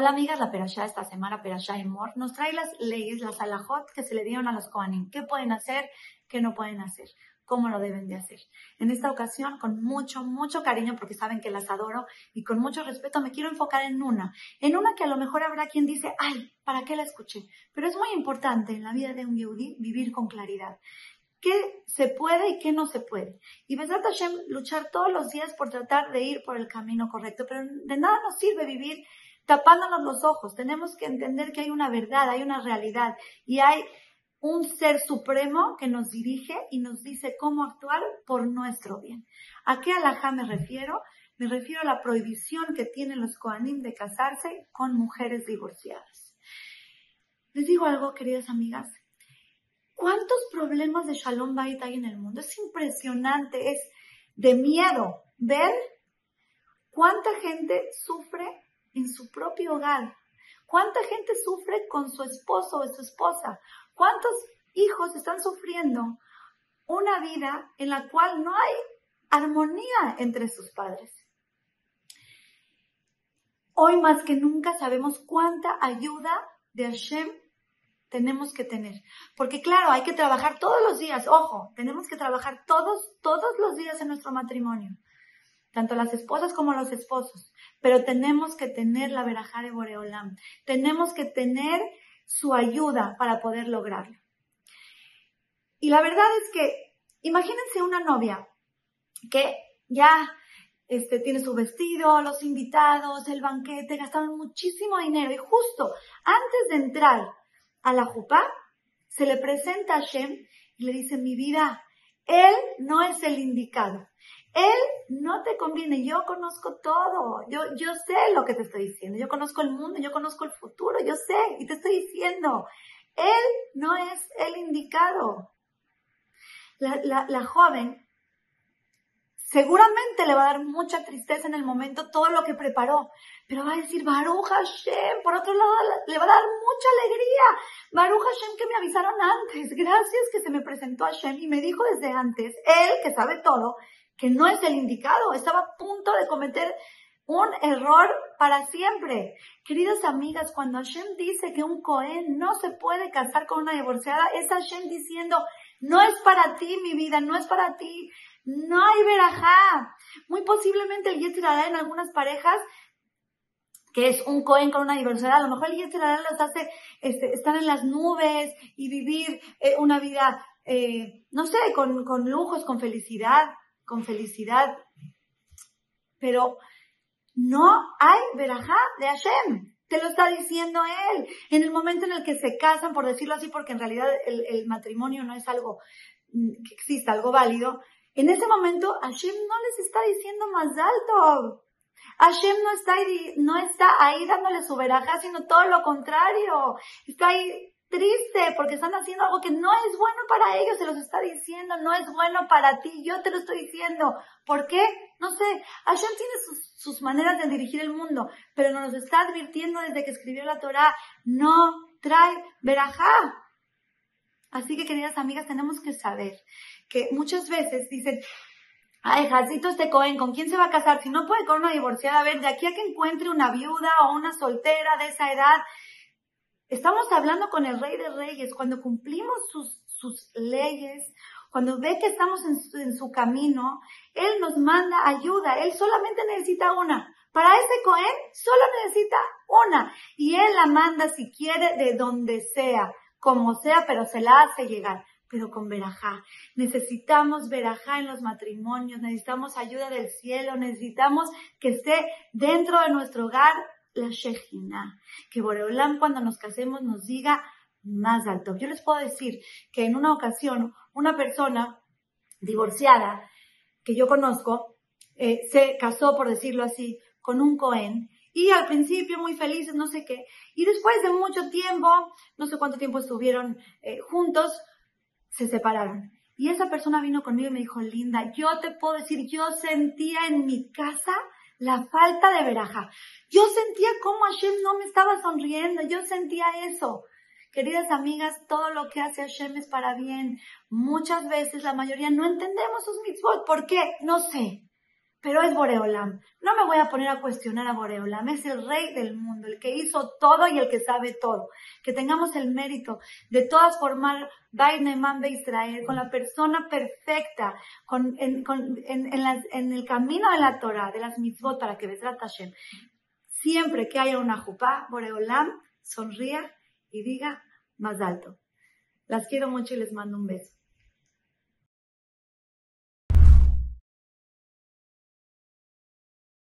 Hola amigas, la Perashá esta semana, Perashá Mor, nos trae las leyes, las alajot que se le dieron a los Kohanim. ¿Qué pueden hacer? ¿Qué no pueden hacer? ¿Cómo lo deben de hacer? En esta ocasión, con mucho, mucho cariño, porque saben que las adoro, y con mucho respeto, me quiero enfocar en una. En una que a lo mejor habrá quien dice, ay, ¿para qué la escuché? Pero es muy importante en la vida de un yehudi vivir con claridad qué se puede y qué no se puede. Y Besat Hashem, luchar todos los días por tratar de ir por el camino correcto, pero de nada nos sirve vivir tapándonos los ojos. Tenemos que entender que hay una verdad, hay una realidad y hay un ser supremo que nos dirige y nos dice cómo actuar por nuestro bien. ¿A qué alajá me refiero? Me refiero a la prohibición que tienen los Kohanim de casarse con mujeres divorciadas. Les digo algo, queridas amigas. ¿Cuántos problemas de Shalom Bait hay en el mundo? Es impresionante, es de miedo ver cuánta gente sufre en su propio hogar. ¿Cuánta gente sufre con su esposo o su esposa? ¿Cuántos hijos están sufriendo una vida en la cual no hay armonía entre sus padres? Hoy más que nunca sabemos cuánta ayuda de Hashem tenemos que tener. Porque claro, hay que trabajar todos los días. Ojo, tenemos que trabajar todos, todos los días en nuestro matrimonio tanto las esposas como los esposos, pero tenemos que tener la verajá de Boreolam, tenemos que tener su ayuda para poder lograrlo. Y la verdad es que, imagínense una novia que ya este, tiene su vestido, los invitados, el banquete, gastaron muchísimo dinero y justo antes de entrar a la jupá, se le presenta a Shem y le dice, mi vida, él no es el indicado. Él no te conviene. Yo conozco todo. Yo, yo sé lo que te estoy diciendo. Yo conozco el mundo, yo conozco el futuro, yo sé. Y te estoy diciendo, Él no es el indicado. La, la, la joven seguramente le va a dar mucha tristeza en el momento todo lo que preparó, pero va a decir, Baruch Hashem, por otro lado le va a dar mucha alegría. Baruch Hashem que me avisaron antes, gracias que se me presentó Hashem y me dijo desde antes, él que sabe todo, que no es el indicado, estaba a punto de cometer un error para siempre. Queridas amigas, cuando Hashem dice que un Cohen no se puede casar con una divorciada, es Hashem diciendo, no es para ti mi vida, no es para ti, no hay verajá. Muy posiblemente el Yetzirah en algunas parejas que es un Cohen con una divorciada, a lo mejor el Yetzirah los hace este, estar en las nubes y vivir eh, una vida, eh, no sé, con, con lujos, con felicidad con felicidad. Pero no hay verajá de Hashem. Te lo está diciendo él. En el momento en el que se casan, por decirlo así, porque en realidad el, matrimonio no es algo mm, que exista, algo válido. En ese momento Hashem no les está diciendo más alto. Hashem no está, ahí, no está ahí dándole su verajá, sino todo lo contrario. Está ahí triste porque están haciendo algo que no es bueno para ellos, se los está diciendo, no es bueno para ti, yo te lo estoy diciendo. ¿Por qué? No sé, Hashem tiene sus, sus maneras de dirigir el mundo, pero nos está advirtiendo desde que escribió la Torah, no trae verajá. Así que queridas amigas, tenemos que saber que muchas veces dicen, ay, Jacito este Cohen, ¿con quién se va a casar? Si no puede con una divorciada, a ver, de aquí a que encuentre una viuda o una soltera de esa edad, Estamos hablando con el Rey de Reyes. Cuando cumplimos sus, sus leyes, cuando ve que estamos en su, en su, camino, Él nos manda ayuda. Él solamente necesita una. Para ese Cohen solo necesita una. Y Él la manda si quiere de donde sea, como sea, pero se la hace llegar. Pero con verajá. Necesitamos verajá en los matrimonios, necesitamos ayuda del cielo, necesitamos que esté dentro de nuestro hogar la Shejina. Que Boreolam cuando nos casemos nos diga más alto. Yo les puedo decir que en una ocasión una persona divorciada que yo conozco eh, se casó, por decirlo así, con un Cohen y al principio muy felices, no sé qué, y después de mucho tiempo, no sé cuánto tiempo estuvieron eh, juntos, se separaron. Y esa persona vino conmigo y me dijo, Linda, yo te puedo decir, yo sentía en mi casa la falta de veraja. Yo sentía como Hashem no me estaba sonriendo, yo sentía eso. Queridas amigas, todo lo que hace Hashem es para bien. Muchas veces, la mayoría, no entendemos sus mitzvot. ¿Por qué? No sé. Pero es Boreolam. No me voy a poner a cuestionar a Boreolam, es el rey del mundo, el que hizo todo y el que sabe todo. Que tengamos el mérito de todas formar Bait Neman Israel con la persona perfecta, con, en, en, el camino de la Torah, de las mitzvot, para que Besrat Hashem, siempre que haya una jupá, Boreolam sonría y diga más alto. Las quiero mucho y les mando un beso.